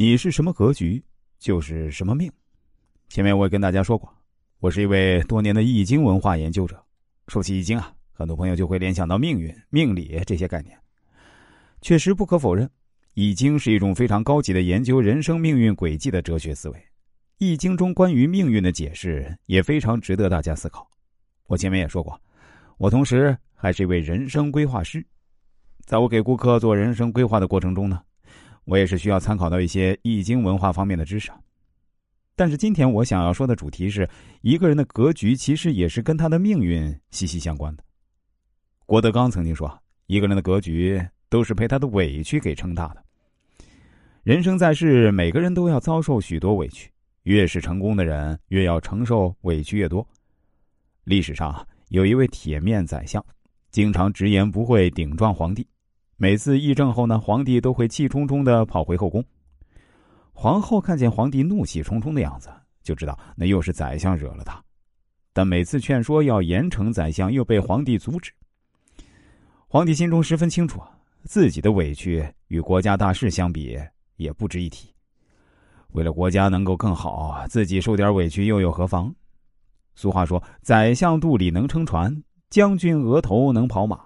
你是什么格局，就是什么命。前面我也跟大家说过，我是一位多年的易经文化研究者。说起易经啊，很多朋友就会联想到命运、命理这些概念。确实不可否认，易经是一种非常高级的研究人生命运轨迹的哲学思维。易经中关于命运的解释也非常值得大家思考。我前面也说过，我同时还是一位人生规划师。在我给顾客做人生规划的过程中呢。我也是需要参考到一些易经文化方面的知识，但是今天我想要说的主题是，一个人的格局其实也是跟他的命运息息相关的。郭德纲曾经说：“一个人的格局都是被他的委屈给撑大的。”人生在世，每个人都要遭受许多委屈，越是成功的人，越要承受委屈越多。历史上有一位铁面宰相，经常直言不讳顶撞皇帝。每次议政后呢，皇帝都会气冲冲的跑回后宫。皇后看见皇帝怒气冲冲的样子，就知道那又是宰相惹了他。但每次劝说要严惩宰相，又被皇帝阻止。皇帝心中十分清楚，自己的委屈与国家大事相比也不值一提。为了国家能够更好，自己受点委屈又有何妨？俗话说：“宰相肚里能撑船，将军额头能跑马。”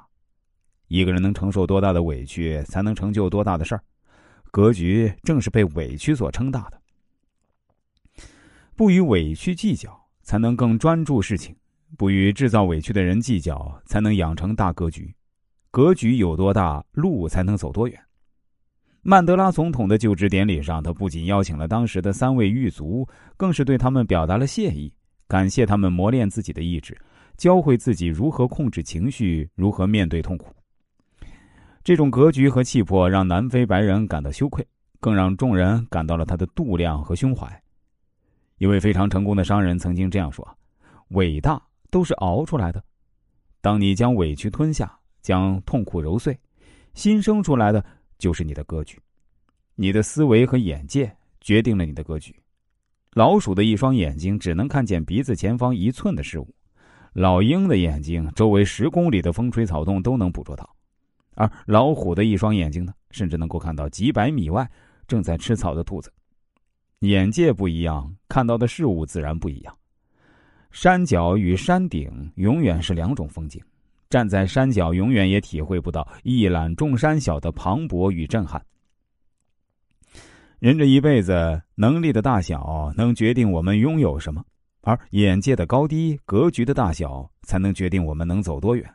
一个人能承受多大的委屈，才能成就多大的事儿。格局正是被委屈所撑大的。不与委屈计较，才能更专注事情；不与制造委屈的人计较，才能养成大格局。格局有多大，路才能走多远。曼德拉总统的就职典礼上，他不仅邀请了当时的三位狱卒，更是对他们表达了谢意，感谢他们磨练自己的意志，教会自己如何控制情绪，如何面对痛苦。这种格局和气魄让南非白人感到羞愧，更让众人感到了他的度量和胸怀。一位非常成功的商人曾经这样说：“伟大都是熬出来的。当你将委屈吞下，将痛苦揉碎，新生出来的就是你的格局。你的思维和眼界决定了你的格局。老鼠的一双眼睛只能看见鼻子前方一寸的事物，老鹰的眼睛周围十公里的风吹草动都能捕捉到。”而老虎的一双眼睛呢，甚至能够看到几百米外正在吃草的兔子。眼界不一样，看到的事物自然不一样。山脚与山顶永远是两种风景，站在山脚永远也体会不到一览众山小的磅礴与震撼。人这一辈子能力的大小能决定我们拥有什么，而眼界的高低、格局的大小才能决定我们能走多远。